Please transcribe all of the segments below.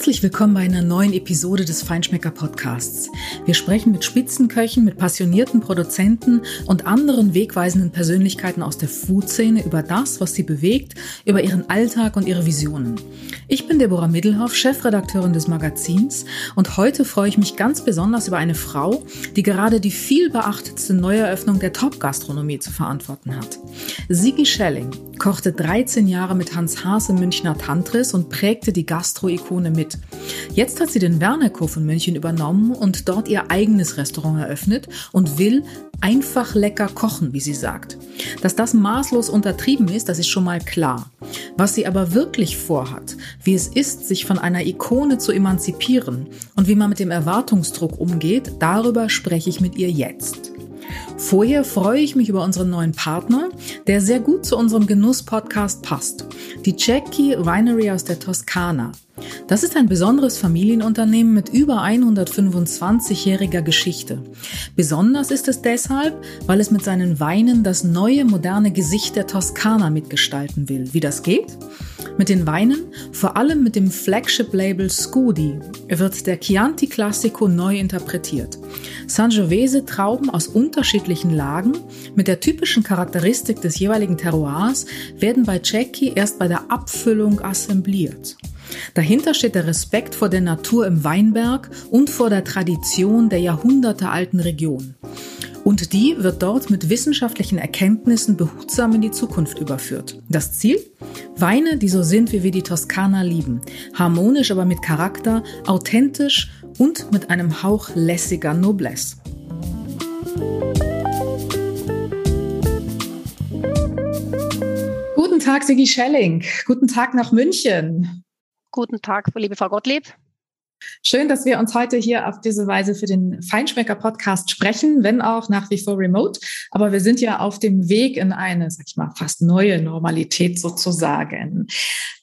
Herzlich willkommen bei einer neuen Episode des Feinschmecker Podcasts. Wir sprechen mit Spitzenköchen, mit passionierten Produzenten und anderen wegweisenden Persönlichkeiten aus der Food-Szene über das, was sie bewegt, über ihren Alltag und ihre Visionen. Ich bin Deborah Middelhoff, Chefredakteurin des Magazins und heute freue ich mich ganz besonders über eine Frau, die gerade die viel beachtetste Neueröffnung der Top-Gastronomie zu verantworten hat. Sigi Schelling kochte 13 Jahre mit Hans Haas im Münchner Tantris und prägte die Gastro-Ikone Zitrone mit. Jetzt hat sie den Wernerhof in München übernommen und dort ihr eigenes Restaurant eröffnet und will einfach lecker kochen, wie sie sagt. Dass das maßlos untertrieben ist, das ist schon mal klar. Was sie aber wirklich vorhat, wie es ist, sich von einer Ikone zu emanzipieren und wie man mit dem Erwartungsdruck umgeht, darüber spreche ich mit ihr jetzt. Vorher freue ich mich über unseren neuen Partner, der sehr gut zu unserem Genuss-Podcast passt. Die Cecchi Winery aus der Toskana. Das ist ein besonderes Familienunternehmen mit über 125-jähriger Geschichte. Besonders ist es deshalb, weil es mit seinen Weinen das neue moderne Gesicht der Toskana mitgestalten will. Wie das geht? Mit den Weinen, vor allem mit dem Flagship-Label Scudi, wird der Chianti Classico neu interpretiert. Sangiovese Trauben aus unterschiedlichen Lagen mit der typischen Charakteristik des jeweiligen Terroirs werden bei Cecchi erst bei der Abfüllung assembliert. Dahinter steht der Respekt vor der Natur im Weinberg und vor der Tradition der jahrhundertealten Region. Und die wird dort mit wissenschaftlichen Erkenntnissen behutsam in die Zukunft überführt. Das Ziel? Weine, die so sind, wie wir die Toskana lieben. Harmonisch, aber mit Charakter, authentisch und mit einem Hauch lässiger Noblesse. Guten Tag, Sigi Schelling. Guten Tag nach München. Guten Tag, liebe Frau Gottlieb. Schön, dass wir uns heute hier auf diese Weise für den Feinschmecker-Podcast sprechen, wenn auch nach wie vor remote. Aber wir sind ja auf dem Weg in eine, sag ich mal, fast neue Normalität sozusagen.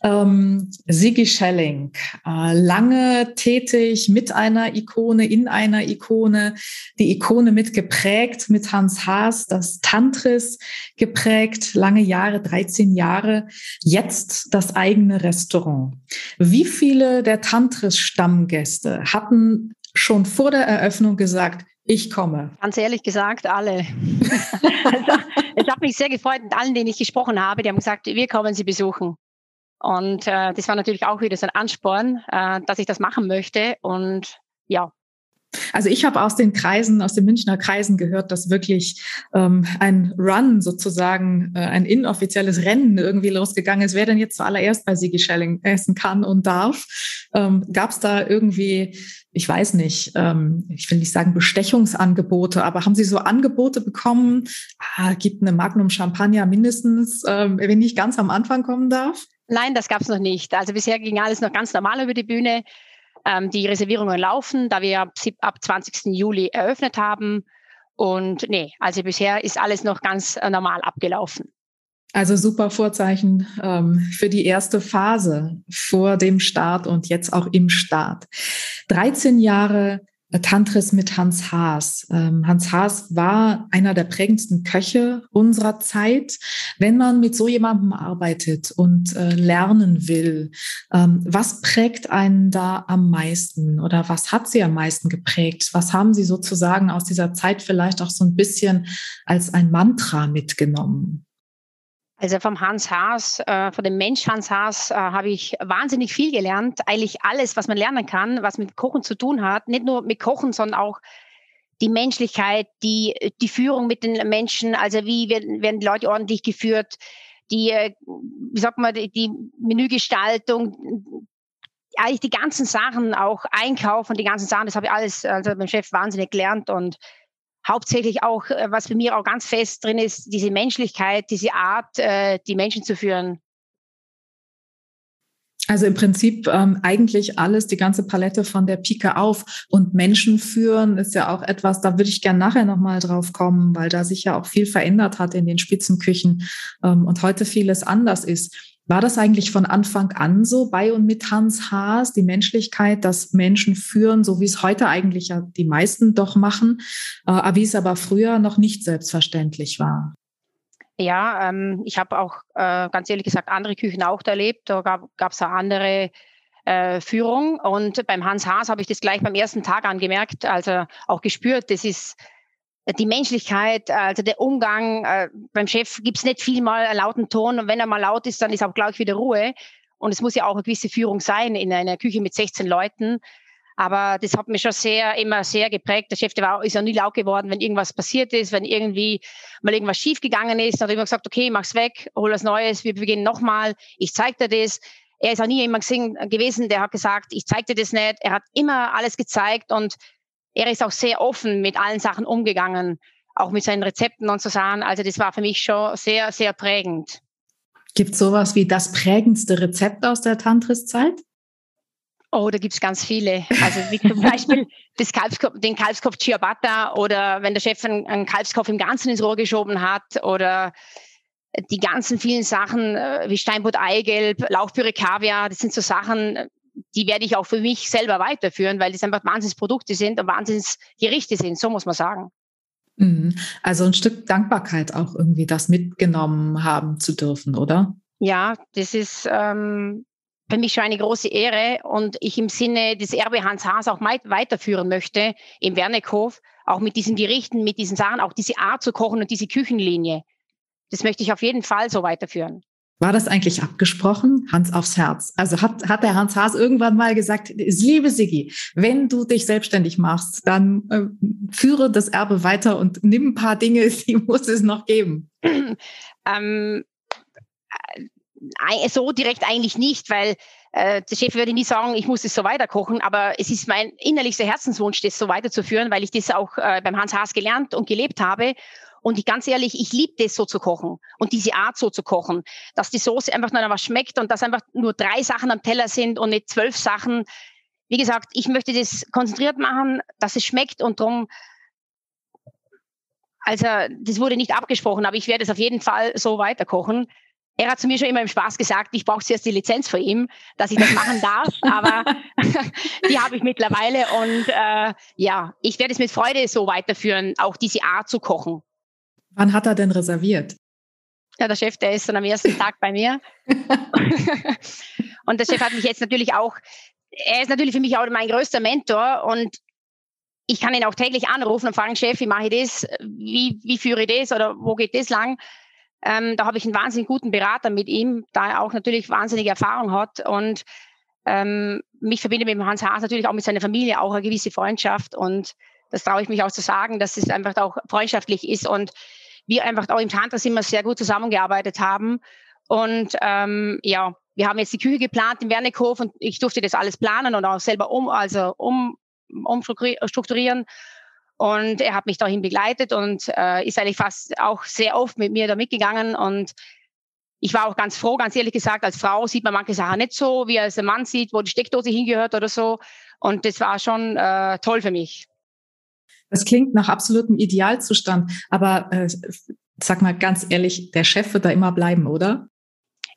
Ähm, Sigi Schelling, äh, lange tätig mit einer Ikone, in einer Ikone, die Ikone mit geprägt, mit Hans Haas, das Tantris geprägt, lange Jahre, 13 Jahre, jetzt das eigene Restaurant. Wie viele der Tantris stammen Stammgäste hatten schon vor der Eröffnung gesagt, ich komme. Ganz ehrlich gesagt, alle. also, es hat mich sehr gefreut mit allen, denen ich gesprochen habe. Die haben gesagt, wir kommen Sie besuchen. Und äh, das war natürlich auch wieder so ein Ansporn, äh, dass ich das machen möchte. Und ja, also ich habe aus den Kreisen, aus den Münchner Kreisen gehört, dass wirklich ähm, ein Run sozusagen, äh, ein inoffizielles Rennen irgendwie losgegangen ist, wer denn jetzt zuallererst bei Sigi Schelling essen kann und darf. Ähm, Gab es da irgendwie, ich weiß nicht, ähm, ich will nicht sagen Bestechungsangebote, aber haben Sie so Angebote bekommen? Ah, gibt eine Magnum Champagner mindestens, ähm, wenn ich ganz am Anfang kommen darf? Nein, das gab es noch nicht. Also bisher ging alles noch ganz normal über die Bühne. Ähm, die Reservierungen laufen, da wir ab, ab 20. Juli eröffnet haben. Und nee, also bisher ist alles noch ganz äh, normal abgelaufen. Also super Vorzeichen ähm, für die erste Phase vor dem Start und jetzt auch im Start. 13 Jahre Tantris mit Hans Haas. Ähm, Hans Haas war einer der prägendsten Köche unserer Zeit. Wenn man mit so jemandem arbeitet und äh, lernen will, ähm, was prägt einen da am meisten oder was hat sie am meisten geprägt? Was haben Sie sozusagen aus dieser Zeit vielleicht auch so ein bisschen als ein Mantra mitgenommen? Also vom Hans Haas, äh, von dem Mensch Hans Haas, äh, habe ich wahnsinnig viel gelernt. Eigentlich alles, was man lernen kann, was mit Kochen zu tun hat. Nicht nur mit Kochen, sondern auch die Menschlichkeit, die, die Führung mit den Menschen. Also wie werden, werden Leute ordentlich geführt? Die, äh, wie sagt man, die, die Menügestaltung, eigentlich die ganzen Sachen, auch Einkauf und die ganzen Sachen, das habe ich alles, also mein Chef wahnsinnig gelernt und hauptsächlich auch, äh, was bei mir auch ganz fest drin ist, diese Menschlichkeit, diese Art, äh, die Menschen zu führen. Also im Prinzip ähm, eigentlich alles, die ganze Palette von der Pike auf. Und Menschen führen ist ja auch etwas, da würde ich gerne nachher nochmal drauf kommen, weil da sich ja auch viel verändert hat in den Spitzenküchen ähm, und heute vieles anders ist. War das eigentlich von Anfang an so bei und mit Hans Haas, die Menschlichkeit, dass Menschen führen, so wie es heute eigentlich ja die meisten doch machen, äh, wie es aber früher noch nicht selbstverständlich war? Ja, ähm, ich habe auch äh, ganz ehrlich gesagt andere Küchen auch erlebt. Da gab es auch andere äh, Führung. Und beim Hans Haas habe ich das gleich beim ersten Tag angemerkt, also auch gespürt, das ist die Menschlichkeit, also der Umgang. Äh, beim Chef gibt's nicht viel mal einen lauten Ton und wenn er mal laut ist, dann ist auch gleich wieder Ruhe. Und es muss ja auch eine gewisse Führung sein in einer Küche mit 16 Leuten. Aber das hat mich schon sehr, immer sehr geprägt. Der Chef, der war, ist ja nie laut geworden, wenn irgendwas passiert ist, wenn irgendwie mal irgendwas schiefgegangen ist. Dann hat er immer gesagt, okay, mach's weg, hol was Neues, wir beginnen nochmal, ich zeig dir das. Er ist auch nie jemand gewesen, der hat gesagt, ich zeig dir das nicht. Er hat immer alles gezeigt und er ist auch sehr offen mit allen Sachen umgegangen, auch mit seinen Rezepten und so Sachen. Also das war für mich schon sehr, sehr prägend. Gibt es sowas wie das prägendste Rezept aus der Tantris-Zeit? Oh, da gibt's ganz viele. Also wie zum Beispiel das Kalbskopf, den Kalbskopf Ciabatta oder wenn der Chef einen, einen Kalbskopf im Ganzen ins Rohr geschoben hat oder die ganzen vielen Sachen äh, wie Steinbutt Eigelb, Lauchpüre Kaviar, das sind so Sachen, die werde ich auch für mich selber weiterführen, weil das einfach Wahnsinnsprodukte sind und Wahnsinnsgerichte sind, so muss man sagen. Mhm. Also ein Stück Dankbarkeit auch irgendwie das mitgenommen haben zu dürfen, oder? Ja, das ist ähm, für mich schon eine große Ehre und ich im Sinne des Erbe Hans Haas auch weiterführen möchte im Wernickhof, auch mit diesen Gerichten, mit diesen Sachen, auch diese Art zu kochen und diese Küchenlinie. Das möchte ich auf jeden Fall so weiterführen. War das eigentlich abgesprochen? Hans aufs Herz. Also hat, hat der Hans Haas irgendwann mal gesagt, liebe Sigi, wenn du dich selbstständig machst, dann äh, führe das Erbe weiter und nimm ein paar Dinge, die muss es noch geben. ähm, äh, so direkt eigentlich nicht, weil äh, der Chef würde nie sagen, ich muss es so weiterkochen, aber es ist mein innerlichster Herzenswunsch, das so weiterzuführen, weil ich das auch äh, beim Hans Haas gelernt und gelebt habe und ich ganz ehrlich, ich liebe das so zu kochen und diese Art so zu kochen, dass die Soße einfach nur was schmeckt und dass einfach nur drei Sachen am Teller sind und nicht zwölf Sachen. Wie gesagt, ich möchte das konzentriert machen, dass es schmeckt und darum, also das wurde nicht abgesprochen, aber ich werde es auf jeden Fall so weiterkochen. Er hat zu mir schon immer im Spaß gesagt, ich brauche zuerst die Lizenz von ihm, dass ich das machen darf, aber die habe ich mittlerweile und äh, ja, ich werde es mit Freude so weiterführen, auch diese Art zu kochen. Wann hat er denn reserviert? Ja, der Chef, der ist dann am ersten Tag bei mir. und der Chef hat mich jetzt natürlich auch, er ist natürlich für mich auch mein größter Mentor und ich kann ihn auch täglich anrufen und fragen, Chef, wie mache ich das? Wie, wie führe ich das oder wo geht das lang? Ähm, da habe ich einen wahnsinnig guten Berater mit ihm, da er auch natürlich wahnsinnige Erfahrung hat und ähm, mich verbindet mit dem Hans Haas natürlich auch mit seiner Familie auch eine gewisse Freundschaft und das traue ich mich auch zu sagen, dass es einfach auch freundschaftlich ist und wir einfach auch im Tantras immer sehr gut zusammengearbeitet haben. Und ähm, ja, wir haben jetzt die Küche geplant im Wernickhof und ich durfte das alles planen und auch selber um, also um, umstrukturieren. Und er hat mich dahin begleitet und äh, ist eigentlich fast auch sehr oft mit mir da mitgegangen. Und ich war auch ganz froh, ganz ehrlich gesagt, als Frau sieht man manche Sachen nicht so, wie als ein Mann sieht, wo die Steckdose hingehört oder so. Und das war schon äh, toll für mich. Das klingt nach absolutem Idealzustand, aber äh, sag mal ganz ehrlich, der Chef wird da immer bleiben, oder?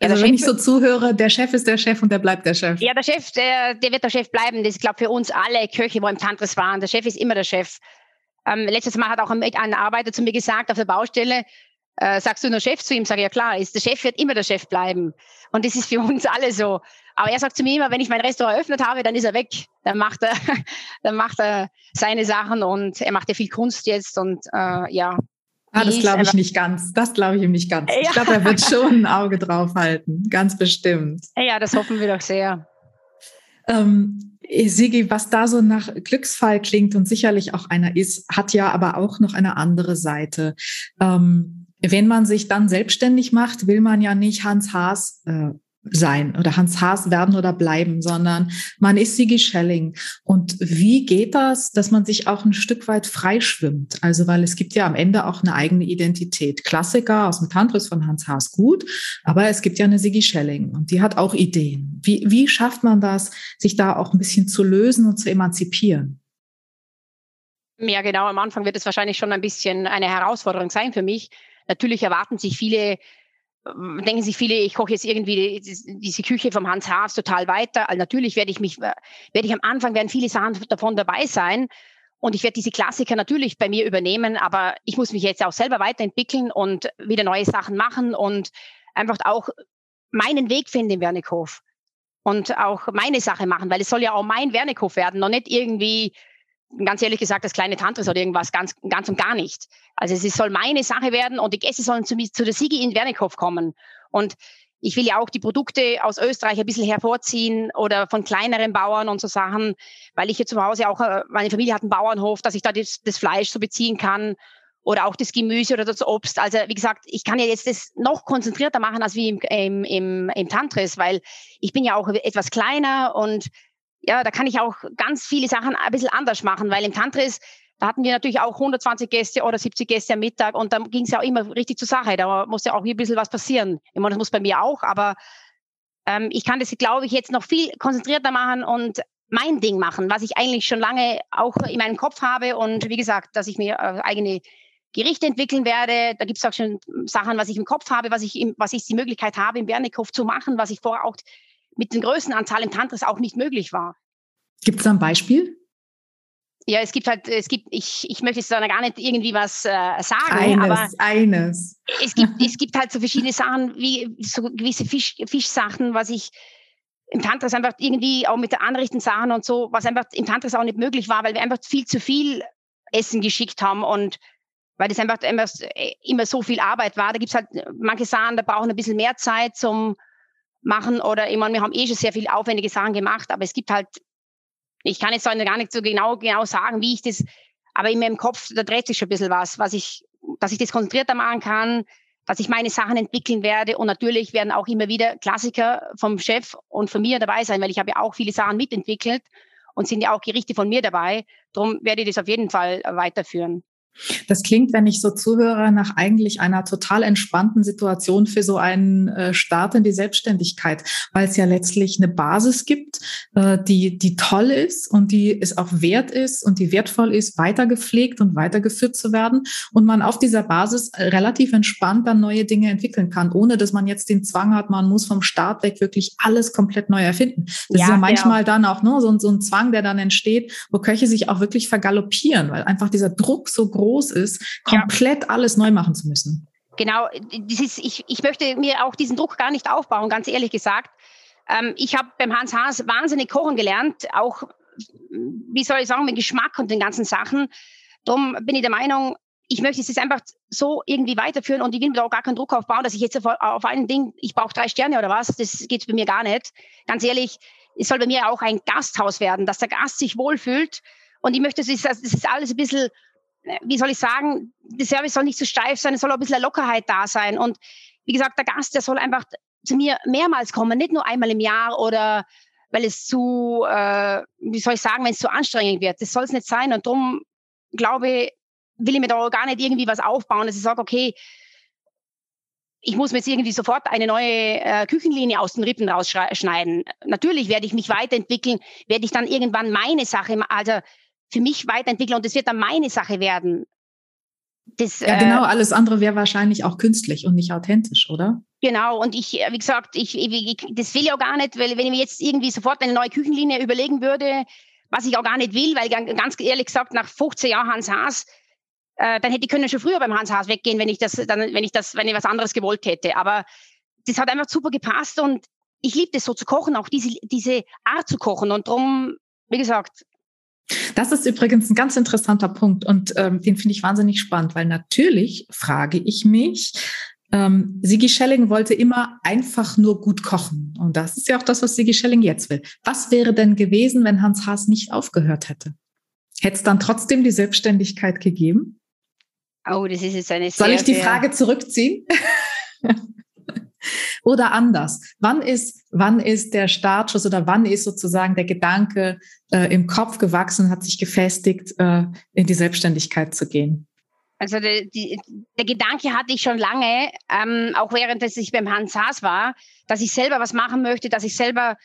Ja, also wenn Chef, ich so zuhöre, der Chef ist der Chef und der bleibt der Chef. Ja, der Chef, der, der wird der Chef bleiben. Das ist, glaube für uns alle Köche, wo im Tantris waren. Der Chef ist immer der Chef. Ähm, letztes Mal hat auch ein, ein Arbeiter zu mir gesagt auf der Baustelle, äh, sagst du nur Chef zu ihm? Sag ich, ja klar, ist, der Chef wird immer der Chef bleiben. Und das ist für uns alle so. Aber er sagt zu mir immer, wenn ich mein Restaurant eröffnet habe, dann ist er weg. Dann macht er, dann macht er seine Sachen und er macht ja viel Kunst jetzt und äh, ja. Ah, das glaube ich nicht ganz. Das glaube ich ihm nicht ganz. Ja. Ich glaube, er wird schon ein Auge drauf halten. Ganz bestimmt. Ja, das hoffen wir doch sehr. Ähm, Sigi, was da so nach Glücksfall klingt und sicherlich auch einer ist, hat ja aber auch noch eine andere Seite. Ähm, wenn man sich dann selbstständig macht, will man ja nicht Hans Haas äh, sein oder Hans Haas werden oder bleiben, sondern man ist Sigi Schelling. Und wie geht das, dass man sich auch ein Stück weit freischwimmt? Also, weil es gibt ja am Ende auch eine eigene Identität. Klassiker aus dem Tantris von Hans Haas gut, aber es gibt ja eine Sigi Schelling und die hat auch Ideen. Wie, wie schafft man das, sich da auch ein bisschen zu lösen und zu emanzipieren? Ja, genau. Am Anfang wird es wahrscheinlich schon ein bisschen eine Herausforderung sein für mich. Natürlich erwarten sich viele ähm, denken sich viele, ich koche jetzt irgendwie diese Küche vom Hans Haas total weiter. Also natürlich werde ich mich, äh, werde ich am Anfang werden viele Sachen davon dabei sein. Und ich werde diese Klassiker natürlich bei mir übernehmen, aber ich muss mich jetzt auch selber weiterentwickeln und wieder neue Sachen machen und einfach auch meinen Weg finden im Wernickhof. und auch meine Sache machen, weil es soll ja auch mein Wernikhof werden, noch nicht irgendwie, ganz ehrlich gesagt, das kleine Tantris oder irgendwas, ganz, ganz und gar nicht. Also es soll meine Sache werden und die Gäste sollen zu, zu der Sigi in Wernikhof kommen. Und ich will ja auch die Produkte aus Österreich ein bisschen hervorziehen oder von kleineren Bauern und so Sachen, weil ich hier zu Hause auch, äh, meine Familie hat einen Bauernhof, dass ich da das, das Fleisch so beziehen kann oder auch das Gemüse oder das Obst. Also wie gesagt, ich kann ja jetzt das noch konzentrierter machen als wie im, im, im, im Tantris, weil ich bin ja auch etwas kleiner und ja, da kann ich auch ganz viele Sachen ein bisschen anders machen, weil im Tantris, da hatten wir natürlich auch 120 Gäste oder 70 Gäste am Mittag und dann ging es ja auch immer richtig zur Sache. Da musste auch hier ein bisschen was passieren. Ich meine, das muss bei mir auch, aber ähm, ich kann das, glaube ich, jetzt noch viel konzentrierter machen und mein Ding machen, was ich eigentlich schon lange auch in meinem Kopf habe und wie gesagt, dass ich mir äh, eigene Gerichte entwickeln werde. Da gibt es auch schon Sachen, was ich im Kopf habe, was ich, was ich die Möglichkeit habe, im Bernikow zu machen, was ich vorher auch mit den Größenanzahl im Tantris auch nicht möglich war. Gibt es da ein Beispiel? Ja, es gibt halt, es gibt, ich, ich möchte jetzt da gar nicht irgendwie was äh, sagen, eines, aber eines. Es gibt, es gibt halt so verschiedene Sachen, wie so gewisse Fisch, Fischsachen, was ich im Tantris einfach irgendwie auch mit der Anrichten Sachen und so, was einfach im Tantris auch nicht möglich war, weil wir einfach viel zu viel Essen geschickt haben und weil das einfach immer, immer so viel Arbeit war. Da gibt es halt manche Sachen, da brauchen ein bisschen mehr Zeit zum Machen oder ich meine, wir haben eh schon sehr viele aufwendige Sachen gemacht, aber es gibt halt, ich kann jetzt gar nicht so genau, genau sagen, wie ich das, aber in meinem Kopf, da dreht sich schon ein bisschen was, was ich, dass ich das konzentrierter machen kann, dass ich meine Sachen entwickeln werde und natürlich werden auch immer wieder Klassiker vom Chef und von mir dabei sein, weil ich habe ja auch viele Sachen mitentwickelt und sind ja auch Gerichte von mir dabei. Darum werde ich das auf jeden Fall weiterführen. Das klingt, wenn ich so zuhöre, nach eigentlich einer total entspannten Situation für so einen äh, Start in die Selbstständigkeit, weil es ja letztlich eine Basis gibt, äh, die, die toll ist und die es auch wert ist und die wertvoll ist, weitergepflegt und weitergeführt zu werden und man auf dieser Basis relativ entspannt dann neue Dinge entwickeln kann, ohne dass man jetzt den Zwang hat, man muss vom Start weg wirklich alles komplett neu erfinden. Das ja, ist ja manchmal genau. dann auch ne, so, so ein Zwang, der dann entsteht, wo Köche sich auch wirklich vergaloppieren, weil einfach dieser Druck so groß groß ist, komplett ja. alles neu machen zu müssen. Genau, ist, ich, ich möchte mir auch diesen Druck gar nicht aufbauen, ganz ehrlich gesagt. Ähm, ich habe beim Hans Haas wahnsinnig kochen gelernt, auch, wie soll ich sagen, mit Geschmack und den ganzen Sachen. Darum bin ich der Meinung, ich möchte es jetzt einfach so irgendwie weiterführen und ich will mir da auch gar keinen Druck aufbauen, dass ich jetzt auf, auf ein Ding, ich brauche drei Sterne oder was, das geht bei mir gar nicht. Ganz ehrlich, es soll bei mir auch ein Gasthaus werden, dass der Gast sich wohlfühlt und ich möchte, das ist, das ist alles ein bisschen wie soll ich sagen, der Service soll nicht zu steif sein, es soll auch ein bisschen Lockerheit da sein. Und wie gesagt, der Gast, der soll einfach zu mir mehrmals kommen, nicht nur einmal im Jahr oder weil es zu, äh, wie soll ich sagen, wenn es zu anstrengend wird. Das soll es nicht sein. Und darum glaube will ich mir da gar nicht irgendwie was aufbauen, dass ich sage, okay, ich muss mir jetzt irgendwie sofort eine neue äh, Küchenlinie aus den Rippen rausschneiden. Natürlich werde ich mich weiterentwickeln, werde ich dann irgendwann meine Sache, also für mich weiterentwickeln und das wird dann meine Sache werden. Das, ja, genau, äh, alles andere wäre wahrscheinlich auch künstlich und nicht authentisch, oder? Genau, und ich, wie gesagt, ich, ich, das will ich auch gar nicht, weil wenn ich mir jetzt irgendwie sofort eine neue Küchenlinie überlegen würde, was ich auch gar nicht will, weil ganz ehrlich gesagt, nach 15 Jahren Hans Haas, äh, dann hätte ich können schon früher beim Hans Haas weggehen, wenn ich das, dann, wenn ich das, wenn ich was anderes gewollt hätte. Aber das hat einfach super gepasst und ich liebe das so zu kochen, auch diese, diese Art zu kochen. Und darum, wie gesagt, das ist übrigens ein ganz interessanter Punkt und ähm, den finde ich wahnsinnig spannend, weil natürlich frage ich mich, ähm, Sigi Schelling wollte immer einfach nur gut kochen. Und das ist ja auch das, was Sigi Schelling jetzt will. Was wäre denn gewesen, wenn Hans Haas nicht aufgehört hätte? Hätte es dann trotzdem die Selbstständigkeit gegeben? Oh, das ist jetzt eine sehr, Soll ich die Frage zurückziehen? Oder anders. Wann ist, wann ist der Startschuss oder wann ist sozusagen der Gedanke äh, im Kopf gewachsen, hat sich gefestigt, äh, in die Selbstständigkeit zu gehen? Also die, die, der Gedanke hatte ich schon lange, ähm, auch während ich beim Hans Haas war, dass ich selber was machen möchte, dass ich selber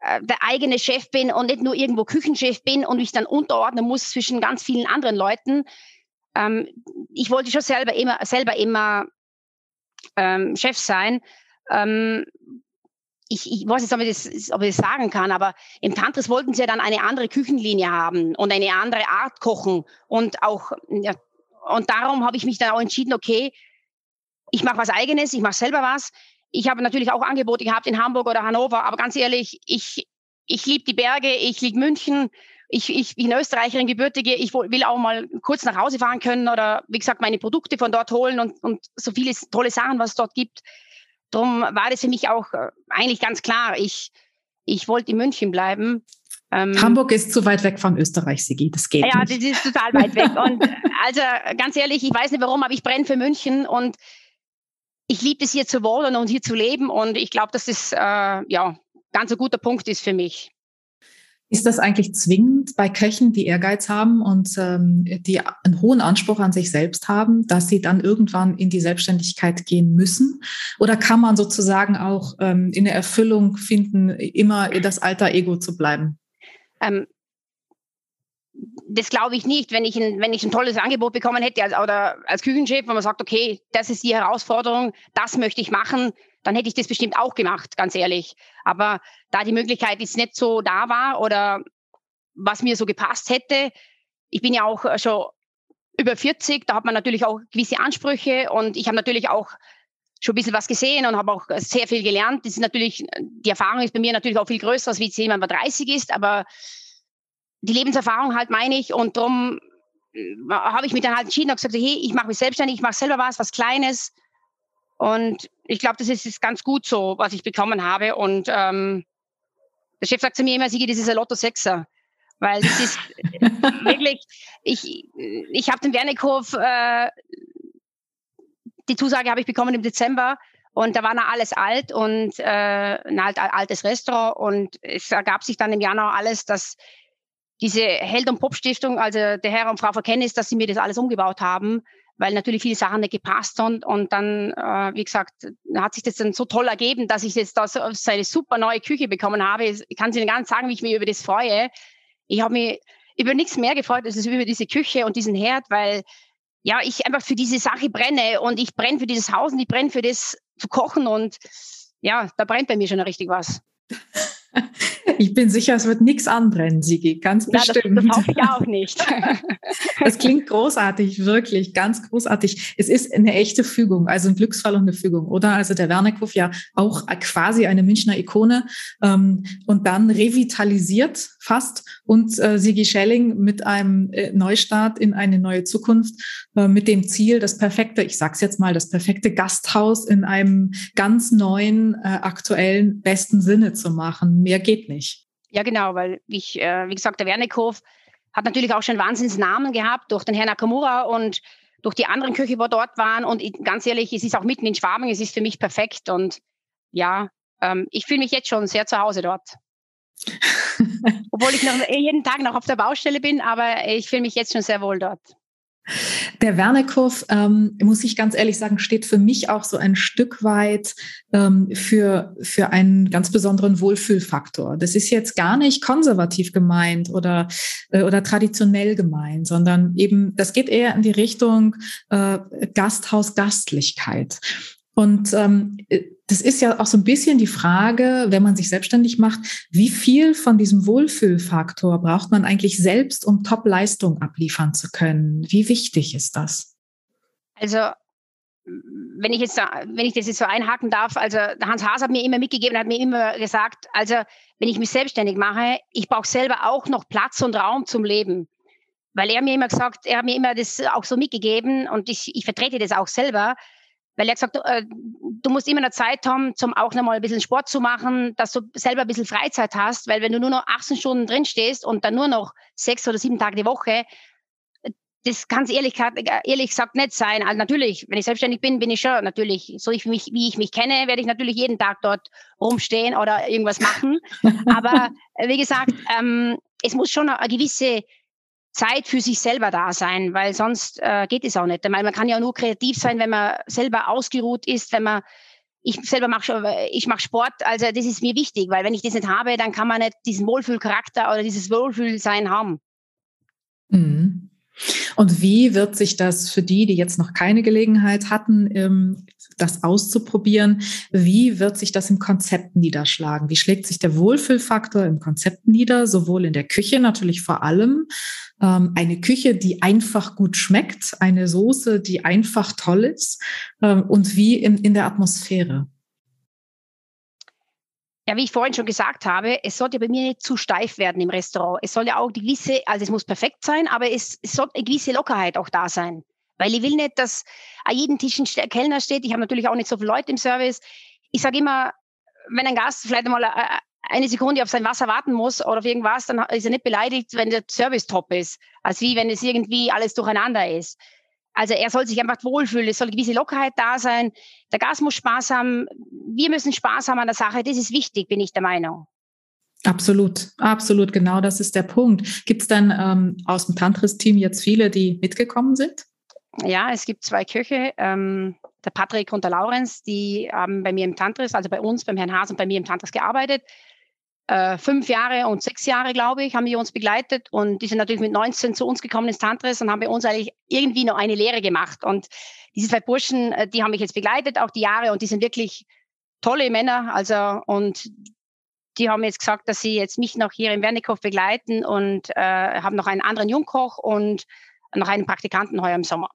äh, der eigene Chef bin und nicht nur irgendwo Küchenchef bin und mich dann unterordnen muss zwischen ganz vielen anderen Leuten. Ähm, ich wollte schon selber immer, selber immer ähm, Chef sein ähm, ich, ich weiß nicht, ob ich, das, ob ich das sagen kann, aber im Tantris wollten sie ja dann eine andere Küchenlinie haben und eine andere Art kochen. Und auch, ja, und darum habe ich mich dann auch entschieden, okay, ich mache was eigenes, ich mache selber was. ich habe natürlich auch Angebote gehabt in Hamburg oder Hannover, aber ganz ehrlich, ich, ich liebe die Berge, ich liebe München, ich, ich bin Österreicherin, Gebürtige, ich will auch mal kurz nach Hause fahren können oder wie gesagt meine Produkte von dort holen und, und so viele tolle Sachen, was es dort gibt. Darum war das für mich auch äh, eigentlich ganz klar. Ich, ich wollte in München bleiben. Ähm, Hamburg ist zu weit weg von Österreich, Sigi. Das geht ja, nicht. Ja, das ist total weit weg. Und also ganz ehrlich, ich weiß nicht warum, aber ich brenne für München und ich liebe es hier zu wohnen und hier zu leben. Und ich glaube, dass das äh, ja ganz ein guter Punkt ist für mich. Ist das eigentlich zwingend bei Köchen, die Ehrgeiz haben und ähm, die einen hohen Anspruch an sich selbst haben, dass sie dann irgendwann in die Selbstständigkeit gehen müssen? Oder kann man sozusagen auch ähm, in der Erfüllung finden, immer das alter Ego zu bleiben? Ähm, das glaube ich nicht, wenn ich, ein, wenn ich ein tolles Angebot bekommen hätte als, oder als Küchenchef, wenn man sagt, okay, das ist die Herausforderung, das möchte ich machen, dann hätte ich das bestimmt auch gemacht, ganz ehrlich. Aber da die Möglichkeit jetzt nicht so da war oder was mir so gepasst hätte, ich bin ja auch schon über 40, da hat man natürlich auch gewisse Ansprüche und ich habe natürlich auch schon ein bisschen was gesehen und habe auch sehr viel gelernt. Das ist natürlich, die Erfahrung ist bei mir natürlich auch viel größer, als wie jetzt jemand, der 30 ist, aber die Lebenserfahrung halt meine ich und darum äh, habe ich mich dann halt entschieden und gesagt, hey, ich mache mich selbstständig, ich mache selber was, was Kleines und ich glaube, das ist, ist, ganz gut so, was ich bekommen habe. Und ähm, der Chef sagt zu mir immer, Sigi, das ist ein Lotto Sechser. Weil das ist wirklich, ich, ich habe den Wernickhof, äh, die Zusage habe ich bekommen im Dezember. Und da war noch alles alt und äh, ein alt, altes Restaurant. Und es ergab sich dann im Januar alles, dass diese Held- und Pop-Stiftung, also der Herr und Frau Verkennis, dass sie mir das alles umgebaut haben, weil natürlich viele Sachen nicht gepasst haben. Und dann, äh, wie gesagt, hat sich das dann so toll ergeben, dass ich jetzt da so, eine super neue Küche bekommen habe. Ich kann Ihnen gar nicht sagen, wie ich mich über das freue. Ich habe mich über nichts mehr gefreut, als über diese Küche und diesen Herd, weil ja, ich einfach für diese Sache brenne und ich brenne für dieses Haus und ich brenne für das zu kochen und ja, da brennt bei mir schon richtig was. Ich bin sicher, es wird nichts anbrennen, Sigi, ganz bestimmt. Ja, das, das hoffe ich auch nicht. Das klingt großartig, wirklich, ganz großartig. Es ist eine echte Fügung, also ein Glücksfall und eine Fügung, oder? Also der Wernickhof ja auch quasi eine Münchner Ikone ähm, und dann revitalisiert fast und äh, Sigi Schelling mit einem äh, Neustart in eine neue Zukunft äh, mit dem Ziel, das perfekte, ich sag's jetzt mal, das perfekte Gasthaus in einem ganz neuen, äh, aktuellen, besten Sinne zu machen. Mehr geht nicht. Ja, genau, weil ich, äh, wie gesagt, der Wernickhof hat natürlich auch schon Wahnsinnsnamen gehabt durch den Herrn Nakamura und durch die anderen Köche, die dort waren. Und ich, ganz ehrlich, es ist auch mitten in Schwaben, es ist für mich perfekt. Und ja, ähm, ich fühle mich jetzt schon sehr zu Hause dort. Obwohl ich noch jeden Tag noch auf der Baustelle bin, aber ich fühle mich jetzt schon sehr wohl dort. Der Wernekurv, ähm, muss ich ganz ehrlich sagen, steht für mich auch so ein Stück weit ähm, für, für einen ganz besonderen Wohlfühlfaktor. Das ist jetzt gar nicht konservativ gemeint oder, äh, oder traditionell gemeint, sondern eben, das geht eher in die Richtung äh, Gasthaus, Gastlichkeit. Und ähm, das ist ja auch so ein bisschen die Frage, wenn man sich selbstständig macht, wie viel von diesem Wohlfühlfaktor braucht man eigentlich selbst, um Top-Leistung abliefern zu können? Wie wichtig ist das? Also wenn ich jetzt, wenn ich das jetzt so einhaken darf, also Hans Haas hat mir immer mitgegeben, hat mir immer gesagt, also wenn ich mich selbstständig mache, ich brauche selber auch noch Platz und Raum zum Leben. Weil er mir immer gesagt, er hat mir immer das auch so mitgegeben und ich, ich vertrete das auch selber weil er gesagt, äh, du musst immer eine Zeit haben, zum auch nochmal ein bisschen Sport zu machen, dass du selber ein bisschen Freizeit hast, weil wenn du nur noch 18 Stunden drin stehst und dann nur noch sechs oder sieben Tage die Woche, das kann es ehrlich, ehrlich gesagt nicht sein. Also natürlich, wenn ich selbstständig bin, bin ich schon natürlich, so ich mich, wie ich mich kenne, werde ich natürlich jeden Tag dort rumstehen oder irgendwas machen. Aber wie gesagt, ähm, es muss schon eine gewisse Zeit für sich selber da sein, weil sonst äh, geht es auch nicht. Weil man kann ja nur kreativ sein, wenn man selber ausgeruht ist, wenn man ich selber mache ich mache Sport, also das ist mir wichtig, weil wenn ich das nicht habe, dann kann man nicht diesen Wohlfühlcharakter oder dieses Wohlfühlsein haben. Mhm. Und wie wird sich das für die, die jetzt noch keine Gelegenheit hatten, ähm, das auszuprobieren, wie wird sich das im Konzept niederschlagen? Wie schlägt sich der Wohlfühlfaktor im Konzept nieder, sowohl in der Küche natürlich vor allem, ähm, eine Küche, die einfach gut schmeckt, eine Soße, die einfach toll ist ähm, und wie in, in der Atmosphäre? Ja, wie ich vorhin schon gesagt habe, es sollte bei mir nicht zu steif werden im Restaurant. Es soll ja auch die gewisse, also es muss perfekt sein, aber es, es soll eine gewisse Lockerheit auch da sein. Weil ich will nicht, dass an jedem Tisch ein Kellner steht. Ich habe natürlich auch nicht so viele Leute im Service. Ich sage immer, wenn ein Gast vielleicht einmal äh, eine Sekunde auf sein Wasser warten muss oder auf irgendwas, dann ist er nicht beleidigt, wenn der Service top ist, als wie wenn es irgendwie alles durcheinander ist. Also er soll sich einfach wohlfühlen, es soll eine gewisse Lockerheit da sein. Der Gast muss Spaß haben, wir müssen Spaß haben an der Sache, das ist wichtig, bin ich der Meinung. Absolut, absolut, genau das ist der Punkt. Gibt es dann ähm, aus dem Tantris-Team jetzt viele, die mitgekommen sind? Ja, es gibt zwei Köche, ähm, der Patrick und der Laurenz, die haben bei mir im Tantris, also bei uns, beim Herrn Haas und bei mir im Tantris gearbeitet äh, fünf Jahre und sechs Jahre, glaube ich, haben die uns begleitet und die sind natürlich mit 19 zu uns gekommen ins Tantris und haben bei uns eigentlich irgendwie noch eine Lehre gemacht. Und diese zwei Burschen, äh, die haben mich jetzt begleitet, auch die Jahre, und die sind wirklich tolle Männer. Also, und die haben jetzt gesagt, dass sie jetzt mich noch hier im Wernikow begleiten und äh, haben noch einen anderen Jungkoch und noch einen Praktikanten heuer im Sommer.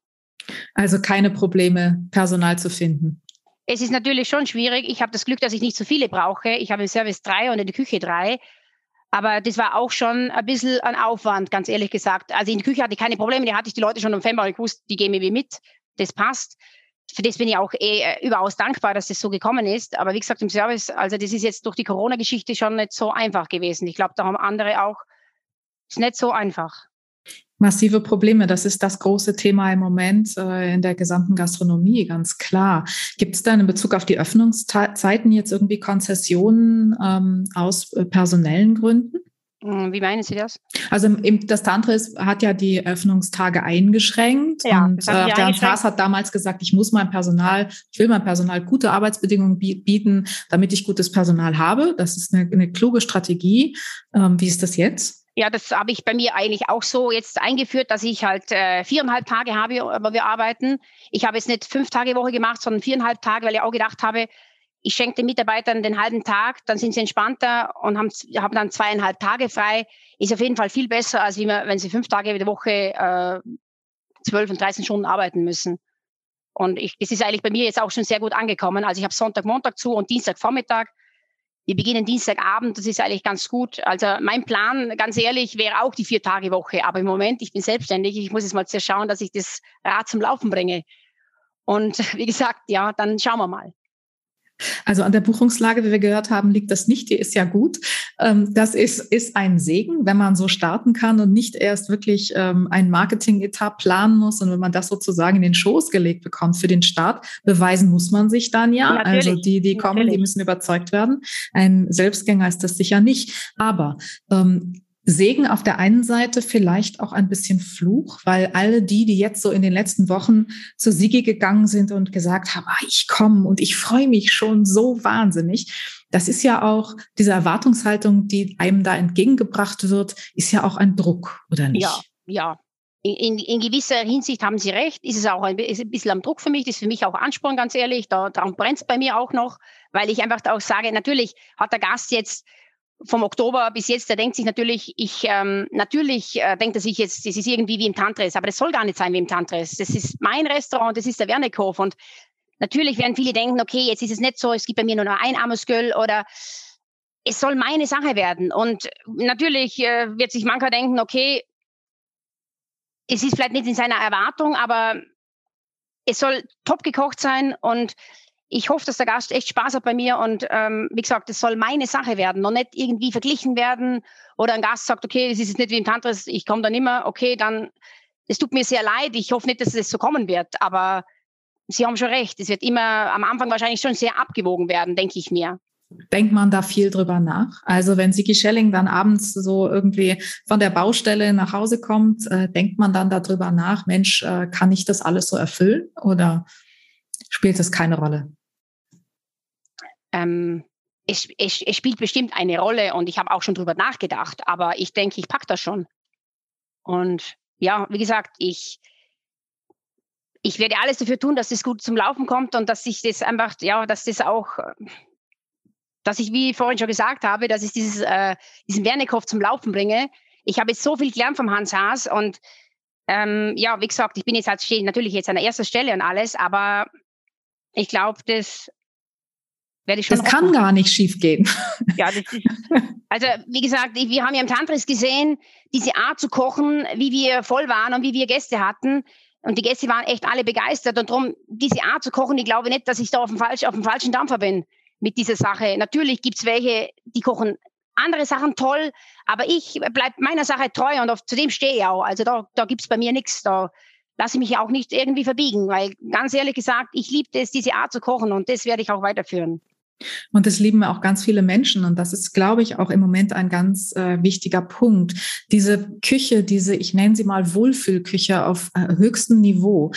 Also keine Probleme, Personal zu finden. Es ist natürlich schon schwierig. Ich habe das Glück, dass ich nicht so viele brauche. Ich habe im Service drei und in der Küche drei. Aber das war auch schon ein bisschen ein Aufwand, ganz ehrlich gesagt. Also in der Küche hatte ich keine Probleme, die hatte ich die Leute schon im Februar gewusst, die gehen mir mit. Das passt. Für das bin ich auch eh überaus dankbar, dass das so gekommen ist. Aber wie gesagt, im Service, also das ist jetzt durch die Corona-Geschichte schon nicht so einfach gewesen. Ich glaube, da haben andere auch, ist nicht so einfach massive Probleme. Das ist das große Thema im Moment äh, in der gesamten Gastronomie, ganz klar. Gibt es da in Bezug auf die Öffnungszeiten jetzt irgendwie Konzessionen ähm, aus äh, personellen Gründen? Hm, wie meinen Sie das? Also im, das Tantris hat ja die Öffnungstage eingeschränkt ja, und äh, der Haas hat damals gesagt, ich muss meinem Personal, ich will meinem Personal gute Arbeitsbedingungen bieten, damit ich gutes Personal habe. Das ist eine, eine kluge Strategie. Ähm, wie ist das jetzt? Ja, das habe ich bei mir eigentlich auch so jetzt eingeführt, dass ich halt äh, viereinhalb Tage habe, aber wir arbeiten. Ich habe jetzt nicht fünf Tage Woche gemacht, sondern viereinhalb Tage, weil ich auch gedacht habe, ich schenke den Mitarbeitern den halben Tag, dann sind sie entspannter und haben, haben dann zweieinhalb Tage frei. Ist auf jeden Fall viel besser, als wenn sie fünf Tage der Woche äh, zwölf und 13 Stunden arbeiten müssen. Und ich, das ist eigentlich bei mir jetzt auch schon sehr gut angekommen. Also ich habe Sonntag, Montag zu und Dienstag Vormittag. Wir beginnen Dienstagabend, das ist eigentlich ganz gut. Also mein Plan, ganz ehrlich, wäre auch die Vier-Tage-Woche. Aber im Moment, ich bin selbstständig, ich muss jetzt mal schauen, dass ich das Rad zum Laufen bringe. Und wie gesagt, ja, dann schauen wir mal. Also an der Buchungslage, wie wir gehört haben, liegt das nicht. Die ist ja gut. Ähm, das ist, ist ein Segen, wenn man so starten kann und nicht erst wirklich ähm, ein Marketing-Etat planen muss. Und wenn man das sozusagen in den Schoß gelegt bekommt für den Start, beweisen muss man sich dann ja. Natürlich. Also die, die kommen, Natürlich. die müssen überzeugt werden. Ein Selbstgänger ist das sicher nicht. Aber ähm, Segen auf der einen Seite, vielleicht auch ein bisschen Fluch, weil alle die, die jetzt so in den letzten Wochen zur Sigi gegangen sind und gesagt haben, ah, ich komme und ich freue mich schon so wahnsinnig. Das ist ja auch diese Erwartungshaltung, die einem da entgegengebracht wird, ist ja auch ein Druck, oder nicht? Ja, ja. In, in, gewisser Hinsicht haben Sie recht. Ist es auch ein, ein bisschen am Druck für mich. Das ist für mich auch Ansporn, ganz ehrlich. Da, darum brennt es bei mir auch noch, weil ich einfach auch sage, natürlich hat der Gast jetzt vom Oktober bis jetzt, der denkt sich natürlich, ich ähm, natürlich äh, denkt er sich jetzt, das ist irgendwie wie im Tantris, aber das soll gar nicht sein wie im Tantris. Das ist mein Restaurant, das ist der Wernekhof und natürlich werden viele denken, okay, jetzt ist es nicht so, es gibt bei mir nur noch ein Amosgöl oder es soll meine Sache werden. Und natürlich äh, wird sich mancher denken, okay, es ist vielleicht nicht in seiner Erwartung, aber es soll top gekocht sein und ich hoffe, dass der Gast echt Spaß hat bei mir und ähm, wie gesagt, es soll meine Sache werden, noch nicht irgendwie verglichen werden oder ein Gast sagt, okay, es ist jetzt nicht wie im Tantris, ich komme da nicht mehr, okay, dann, es tut mir sehr leid, ich hoffe nicht, dass es so kommen wird, aber Sie haben schon recht, es wird immer am Anfang wahrscheinlich schon sehr abgewogen werden, denke ich mir. Denkt man da viel drüber nach? Also wenn Sigi Schelling dann abends so irgendwie von der Baustelle nach Hause kommt, äh, denkt man dann darüber nach, Mensch, äh, kann ich das alles so erfüllen oder spielt das keine Rolle? Ähm, es, es, es, spielt bestimmt eine Rolle und ich habe auch schon drüber nachgedacht, aber ich denke, ich packe das schon. Und ja, wie gesagt, ich, ich werde alles dafür tun, dass es gut zum Laufen kommt und dass ich das einfach, ja, dass das auch, dass ich, wie ich vorhin schon gesagt habe, dass ich dieses, äh, diesen Wernikhof zum Laufen bringe. Ich habe jetzt so viel gelernt vom Hans Haas und ähm, ja, wie gesagt, ich bin jetzt halt natürlich jetzt an der ersten Stelle und alles, aber ich glaube, das werde ich schon. Das kann gar nicht schief gehen. Ja, das ist, also wie gesagt, wir haben ja im Tantris gesehen, diese Art zu kochen, wie wir voll waren und wie wir Gäste hatten. Und die Gäste waren echt alle begeistert. Und darum, diese Art zu kochen, ich glaube nicht, dass ich da auf dem, falsch, auf dem falschen Dampfer bin mit dieser Sache. Natürlich gibt's welche, die kochen andere Sachen toll, aber ich bleibe meiner Sache treu und auf, zu dem stehe ich auch. Also da, da gibt's bei mir nichts. Da lasse ich mich auch nicht irgendwie verbiegen, weil ganz ehrlich gesagt, ich liebe es, diese Art zu kochen und das werde ich auch weiterführen. Und das lieben auch ganz viele Menschen. Und das ist, glaube ich, auch im Moment ein ganz äh, wichtiger Punkt. Diese Küche, diese, ich nenne sie mal Wohlfühlküche auf äh, höchstem Niveau,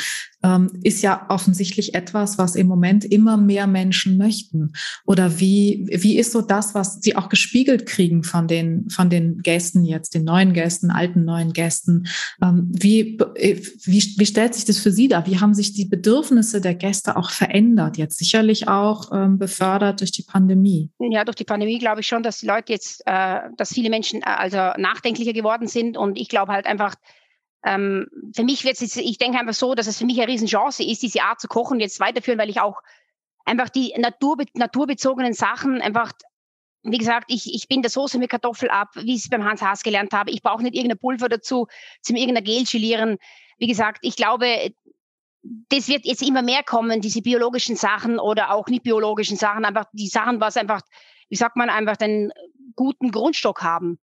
ist ja offensichtlich etwas, was im Moment immer mehr Menschen möchten. Oder wie, wie ist so das, was sie auch gespiegelt kriegen von den, von den Gästen jetzt, den neuen Gästen, alten neuen Gästen? Ähm, wie, äh, wie, wie stellt sich das für Sie dar? Wie haben sich die Bedürfnisse der Gäste auch verändert? Jetzt sicherlich auch ähm, befördert durch die Pandemie. Ja, durch die Pandemie glaube ich schon, dass die Leute jetzt, äh, dass viele Menschen äh, also nachdenklicher geworden sind. Und ich glaube halt einfach, ähm, für mich wird es, ich denke einfach so, dass es für mich eine Riesenchance ist, diese Art zu kochen jetzt weiterführen, weil ich auch einfach die Natur, naturbezogenen Sachen einfach, wie gesagt, ich, ich bin der Soße mit Kartoffel ab, wie ich es beim Hans Haas gelernt habe. Ich brauche nicht irgendein Pulver dazu, zum irgendein Gel chilieren. Wie gesagt, ich glaube, das wird jetzt immer mehr kommen, diese biologischen Sachen oder auch nicht biologischen Sachen, einfach die Sachen, was einfach, wie sagt man, einfach den guten Grundstock haben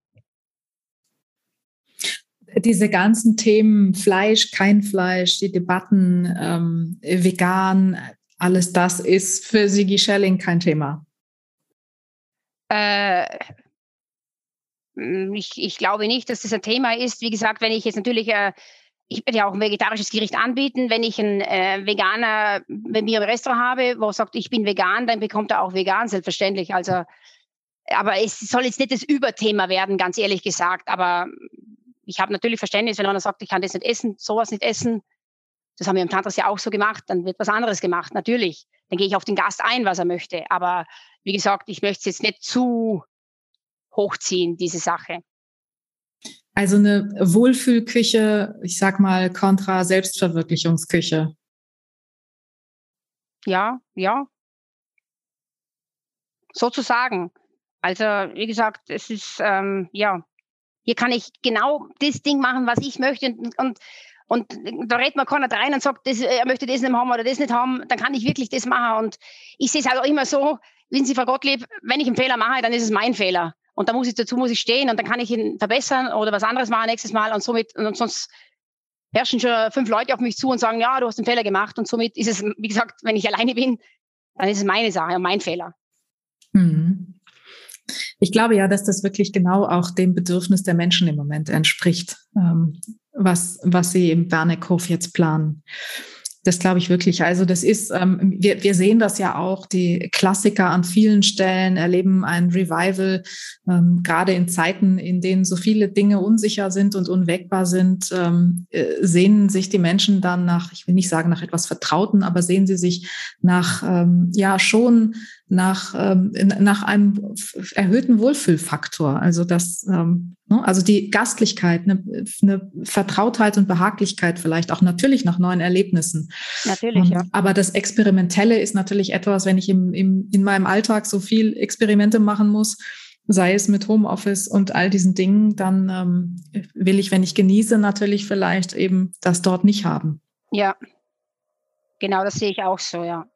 diese ganzen Themen Fleisch, kein Fleisch, die Debatten ähm, vegan, alles das ist für Sigi Schelling kein Thema. Äh, ich, ich glaube nicht, dass das ein Thema ist. Wie gesagt, wenn ich jetzt natürlich, äh, ich werde ja auch ein vegetarisches Gericht anbieten. Wenn ich einen äh, Veganer bei mir im Restaurant habe, wo er sagt, ich bin vegan, dann bekommt er auch vegan, selbstverständlich. Also, aber es soll jetzt nicht das Überthema werden, ganz ehrlich gesagt. Aber ich habe natürlich Verständnis, wenn einer sagt, ich kann das nicht essen, sowas nicht essen. Das haben wir im Tantras ja auch so gemacht. Dann wird was anderes gemacht, natürlich. Dann gehe ich auf den Gast ein, was er möchte. Aber wie gesagt, ich möchte es jetzt nicht zu hochziehen, diese Sache. Also eine Wohlfühlküche, ich sag mal, kontra Selbstverwirklichungsküche. Ja, ja. Sozusagen. Also, wie gesagt, es ist, ähm, ja, hier kann ich genau das Ding machen, was ich möchte. Und, und, und da redet man keiner rein und sagt, das, er möchte das nicht haben oder das nicht haben. Dann kann ich wirklich das machen. Und ich sehe es halt auch immer so, wissen Sie, Frau Gottlieb, wenn ich einen Fehler mache, dann ist es mein Fehler. Und da muss ich dazu muss ich stehen und dann kann ich ihn verbessern oder was anderes machen nächstes Mal. Und somit, und sonst herrschen schon fünf Leute auf mich zu und sagen, ja, du hast einen Fehler gemacht. Und somit ist es, wie gesagt, wenn ich alleine bin, dann ist es meine Sache und mein Fehler. Mhm. Ich glaube ja, dass das wirklich genau auch dem Bedürfnis der Menschen im Moment entspricht, ähm, was, was sie im Bernekhof jetzt planen. Das glaube ich wirklich. Also das ist, ähm, wir, wir sehen das ja auch, die Klassiker an vielen Stellen erleben ein Revival, ähm, gerade in Zeiten, in denen so viele Dinge unsicher sind und unwägbar sind, ähm, äh, sehnen sich die Menschen dann nach, ich will nicht sagen nach etwas Vertrauten, aber sehen sie sich nach, ähm, ja, schon nach, ähm, nach einem erhöhten Wohlfühlfaktor. Also das, ähm, ne, also die Gastlichkeit, eine, eine Vertrautheit und Behaglichkeit vielleicht auch natürlich nach neuen Erlebnissen. Natürlich, ähm, ja. Aber das Experimentelle ist natürlich etwas, wenn ich im, im, in meinem Alltag so viel Experimente machen muss, sei es mit Homeoffice und all diesen Dingen, dann ähm, will ich, wenn ich genieße, natürlich vielleicht eben das dort nicht haben. Ja, genau, das sehe ich auch so, ja.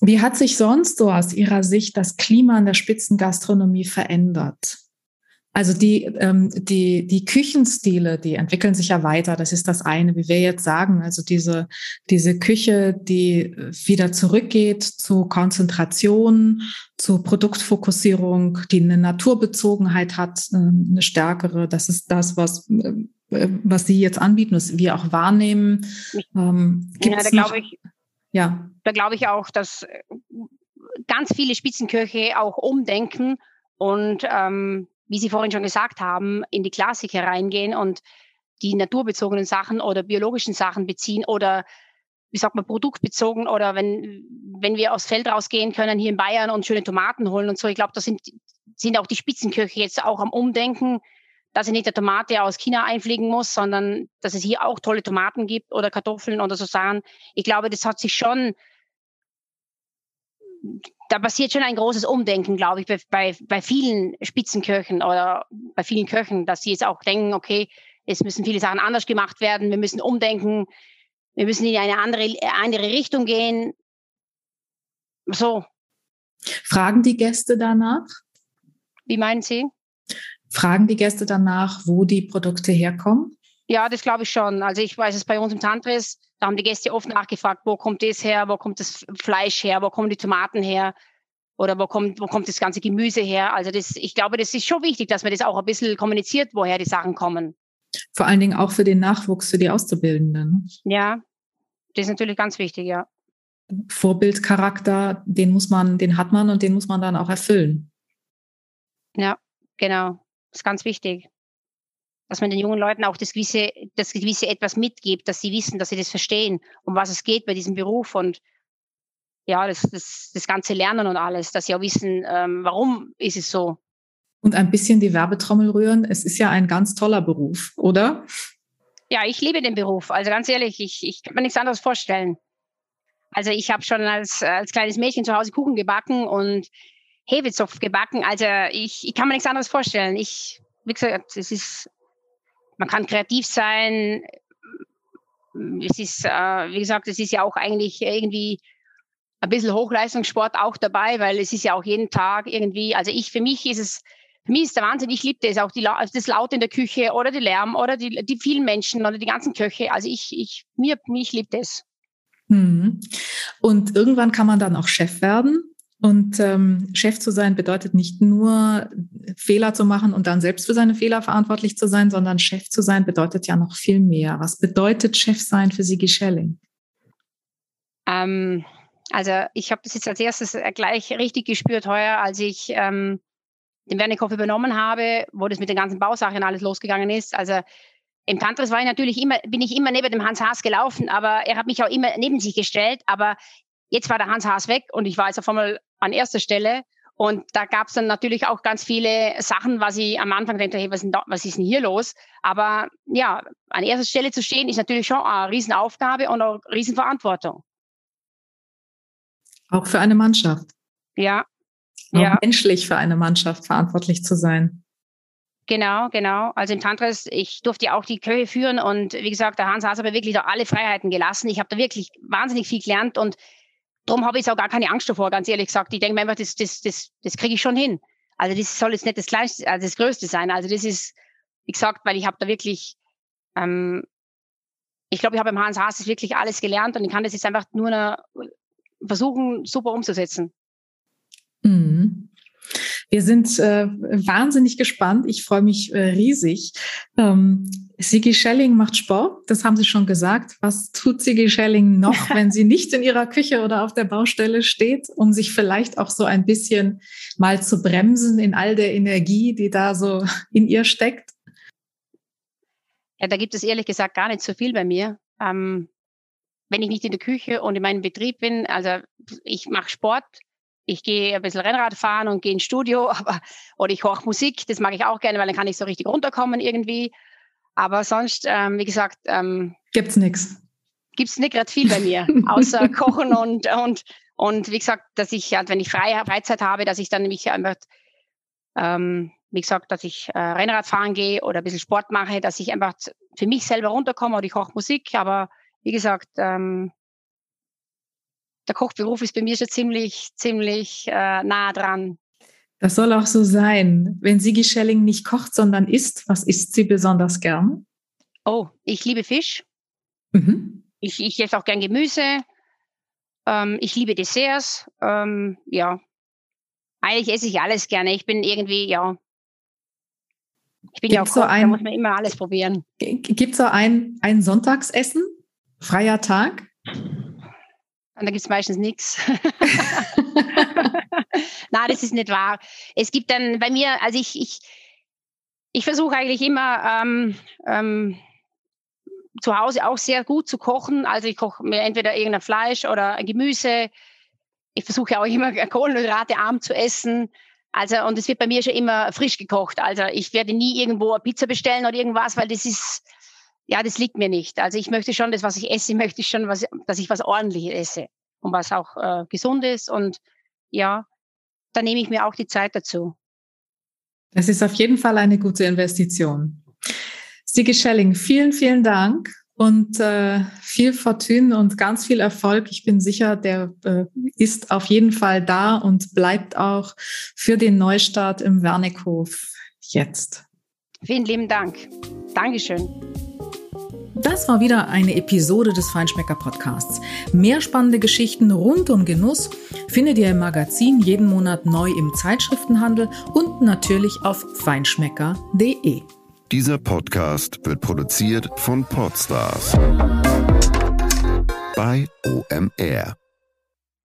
Wie hat sich sonst so aus Ihrer Sicht das Klima in der Spitzengastronomie verändert? Also die, ähm, die, die Küchenstile, die entwickeln sich ja weiter. Das ist das eine, wie wir jetzt sagen. Also diese, diese Küche, die wieder zurückgeht zu Konzentration, zu Produktfokussierung, die eine Naturbezogenheit hat, äh, eine stärkere. Das ist das, was, äh, was Sie jetzt anbieten, was wir auch wahrnehmen. Ähm, ja, da glaube ich, ja. Da glaube ich auch, dass äh, ganz viele Spitzenköche auch umdenken und, ähm, wie Sie vorhin schon gesagt haben, in die Klassik hereingehen und die naturbezogenen Sachen oder biologischen Sachen beziehen oder wie sagt man, produktbezogen oder wenn, wenn wir aufs Feld rausgehen können hier in Bayern und schöne Tomaten holen und so. Ich glaube, da sind, sind auch die Spitzenköche jetzt auch am Umdenken, dass ich nicht der Tomate aus China einfliegen muss, sondern dass es hier auch tolle Tomaten gibt oder Kartoffeln oder so Sachen. Ich glaube, das hat sich schon da passiert schon ein großes Umdenken, glaube ich, bei, bei, bei vielen Spitzenköchen oder bei vielen Köchen, dass sie jetzt auch denken, okay, es müssen viele Sachen anders gemacht werden, wir müssen umdenken, wir müssen in eine andere, andere Richtung gehen. So. Fragen die Gäste danach? Wie meinen Sie? Fragen die Gäste danach, wo die Produkte herkommen? Ja, das glaube ich schon. Also ich weiß es bei uns im Tantris, da haben die Gäste oft nachgefragt, wo kommt das her, wo kommt das Fleisch her, wo kommen die Tomaten her oder wo kommt, wo kommt das ganze Gemüse her. Also das, ich glaube, das ist schon wichtig, dass man das auch ein bisschen kommuniziert, woher die Sachen kommen. Vor allen Dingen auch für den Nachwuchs, für die Auszubildenden. Ja, das ist natürlich ganz wichtig, ja. Vorbildcharakter, den muss man, den hat man und den muss man dann auch erfüllen. Ja, genau. Das ist ganz wichtig. Dass man den jungen Leuten auch das gewisse, das gewisse etwas mitgibt, dass sie wissen, dass sie das verstehen, um was es geht bei diesem Beruf und ja, das, das, das ganze Lernen und alles, dass sie auch wissen, ähm, warum ist es so. Und ein bisschen die Werbetrommel rühren. Es ist ja ein ganz toller Beruf, oder? Ja, ich liebe den Beruf. Also ganz ehrlich, ich, ich kann mir nichts anderes vorstellen. Also ich habe schon als, als kleines Mädchen zu Hause Kuchen gebacken und Hefezopf gebacken. Also ich, ich kann mir nichts anderes vorstellen. Ich, wie gesagt, es ist, man kann kreativ sein. Es ist, äh, wie gesagt, es ist ja auch eigentlich irgendwie ein bisschen Hochleistungssport auch dabei, weil es ist ja auch jeden Tag irgendwie, also ich, für mich ist es, für mich ist der Wahnsinn, ich liebe das, auch die, das Laut in der Küche oder die Lärm oder die, die vielen Menschen oder die ganzen Köche. Also ich, ich, mir, mich liebt das. Hm. Und irgendwann kann man dann auch Chef werden. Und ähm, Chef zu sein bedeutet nicht nur Fehler zu machen und dann selbst für seine Fehler verantwortlich zu sein, sondern Chef zu sein bedeutet ja noch viel mehr. Was bedeutet Chef sein für Sigi Schelling? Ähm, also ich habe das jetzt als erstes gleich richtig gespürt heuer, als ich ähm, den Wernikhof übernommen habe, wo das mit den ganzen Bausachen alles losgegangen ist. Also im Tantris war ich natürlich immer, bin ich immer neben dem Hans Haas gelaufen, aber er hat mich auch immer neben sich gestellt. Aber jetzt war der Hans Haas weg und ich war jetzt auf einmal an erster Stelle. Und da gab es dann natürlich auch ganz viele Sachen, was ich am Anfang dachte, hey, was, da, was ist denn hier los? Aber ja, an erster Stelle zu stehen, ist natürlich schon eine Riesenaufgabe und auch Riesenverantwortung. Auch für eine Mannschaft. Ja. Auch ja. menschlich für eine Mannschaft verantwortlich zu sein. Genau, genau. Also im Tantras, ich durfte ja auch die Köche führen und wie gesagt, der Hans hat aber wirklich da alle Freiheiten gelassen. Ich habe da wirklich wahnsinnig viel gelernt und darum habe ich auch gar keine Angst davor, ganz ehrlich gesagt. Ich denke mir einfach, das, das, das, das kriege ich schon hin. Also das soll jetzt nicht das Kleinste, also das Größte sein. Also das ist, wie gesagt, weil ich habe da wirklich, ähm, ich glaube, ich habe beim Hans Haas wirklich alles gelernt und ich kann das jetzt einfach nur versuchen, super umzusetzen. Mhm. Wir sind äh, wahnsinnig gespannt. Ich freue mich äh, riesig. Ähm, Sigi Schelling macht Sport, das haben Sie schon gesagt. Was tut Sigi Schelling noch, wenn sie nicht in ihrer Küche oder auf der Baustelle steht, um sich vielleicht auch so ein bisschen mal zu bremsen in all der Energie, die da so in ihr steckt? Ja, da gibt es ehrlich gesagt gar nicht so viel bei mir. Ähm, wenn ich nicht in der Küche und in meinem Betrieb bin, also ich mache Sport, ich gehe ein bisschen Rennrad fahren und gehe ins Studio, aber, oder ich höre Musik, das mag ich auch gerne, weil dann kann ich so richtig runterkommen irgendwie. Aber sonst, ähm, wie gesagt, ähm, gibt's nichts. Gibt's nicht gerade viel bei mir, außer Kochen und, und, und wie gesagt, dass ich, wenn ich Freie, Freizeit habe, dass ich dann mich einfach, ähm, wie gesagt, dass ich äh, Rennrad fahren gehe oder ein bisschen Sport mache, dass ich einfach für mich selber runterkomme oder ich höre Musik, aber wie gesagt, ähm, der Kochberuf ist bei mir schon ziemlich, ziemlich äh, nah dran. Das soll auch so sein. Wenn Sigi Schelling nicht kocht, sondern isst, was isst sie besonders gern? Oh, ich liebe Fisch. Mhm. Ich, ich esse auch gern Gemüse. Ähm, ich liebe Desserts. Ähm, ja, eigentlich esse ich alles gerne. Ich bin irgendwie, ja, ich bin Gibt's ja auch Koch, so ein, da muss man immer alles probieren. Gibt es so ein, ein Sonntagsessen, freier Tag? Und da gibt es meistens nichts. Nein, das ist nicht wahr. Es gibt dann bei mir, also ich, ich, ich versuche eigentlich immer ähm, ähm, zu Hause auch sehr gut zu kochen. Also ich koche mir entweder irgendein Fleisch oder ein Gemüse. Ich versuche auch immer Kohlenhydrate arm zu essen. Also, und es wird bei mir schon immer frisch gekocht. Also ich werde nie irgendwo eine Pizza bestellen oder irgendwas, weil das ist, ja, das liegt mir nicht. Also ich möchte schon das, was ich esse, möchte ich schon, was, dass ich was ordentliches esse und was auch äh, gesund ist. Und ja, dann nehme ich mir auch die Zeit dazu. Das ist auf jeden Fall eine gute Investition. Sigi Schelling, vielen, vielen Dank und äh, viel Fortune und ganz viel Erfolg. Ich bin sicher, der äh, ist auf jeden Fall da und bleibt auch für den Neustart im Wernickhof jetzt. Vielen lieben Dank. Dankeschön. Das war wieder eine Episode des Feinschmecker Podcasts. Mehr spannende Geschichten rund um Genuss findet ihr im Magazin jeden Monat neu im Zeitschriftenhandel und natürlich auf feinschmecker.de. Dieser Podcast wird produziert von Podstars bei OMR.